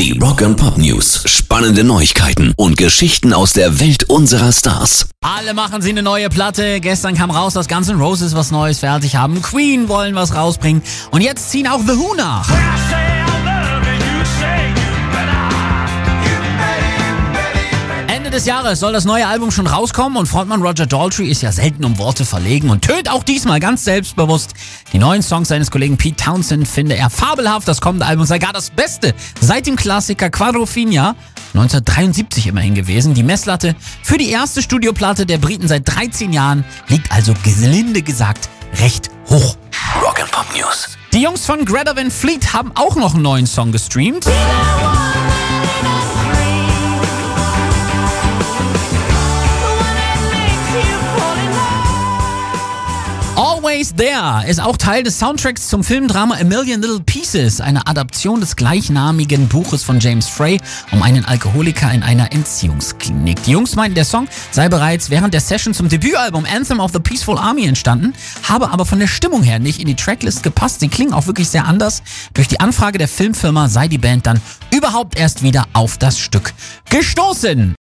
Die Rock and Pop News. Spannende Neuigkeiten und Geschichten aus der Welt unserer Stars. Alle machen sie eine neue Platte. Gestern kam raus, dass Guns N' Roses was Neues fertig haben. Queen wollen was rausbringen. Und jetzt ziehen auch The Who nach. Ende des Jahres soll das neue Album schon rauskommen und Frontmann Roger Daltrey ist ja selten um Worte verlegen und tönt auch diesmal ganz selbstbewusst. Die neuen Songs seines Kollegen Pete Townsend finde er fabelhaft. Das kommende Album sei gar das Beste seit dem Klassiker Quadrophenia 1973 immerhin gewesen. Die Messlatte für die erste Studioplatte der Briten seit 13 Jahren liegt also gelinde gesagt recht hoch. Rock and Pop News. Die Jungs von Greta Van Fleet haben auch noch einen neuen Song gestreamt. Always There ist auch Teil des Soundtracks zum Filmdrama A Million Little Pieces, eine Adaption des gleichnamigen Buches von James Frey um einen Alkoholiker in einer Entziehungsklinik. Die Jungs meinten, der Song sei bereits während der Session zum Debütalbum Anthem of the Peaceful Army entstanden, habe aber von der Stimmung her nicht in die Tracklist gepasst. Sie klingen auch wirklich sehr anders. Durch die Anfrage der Filmfirma sei die Band dann überhaupt erst wieder auf das Stück gestoßen.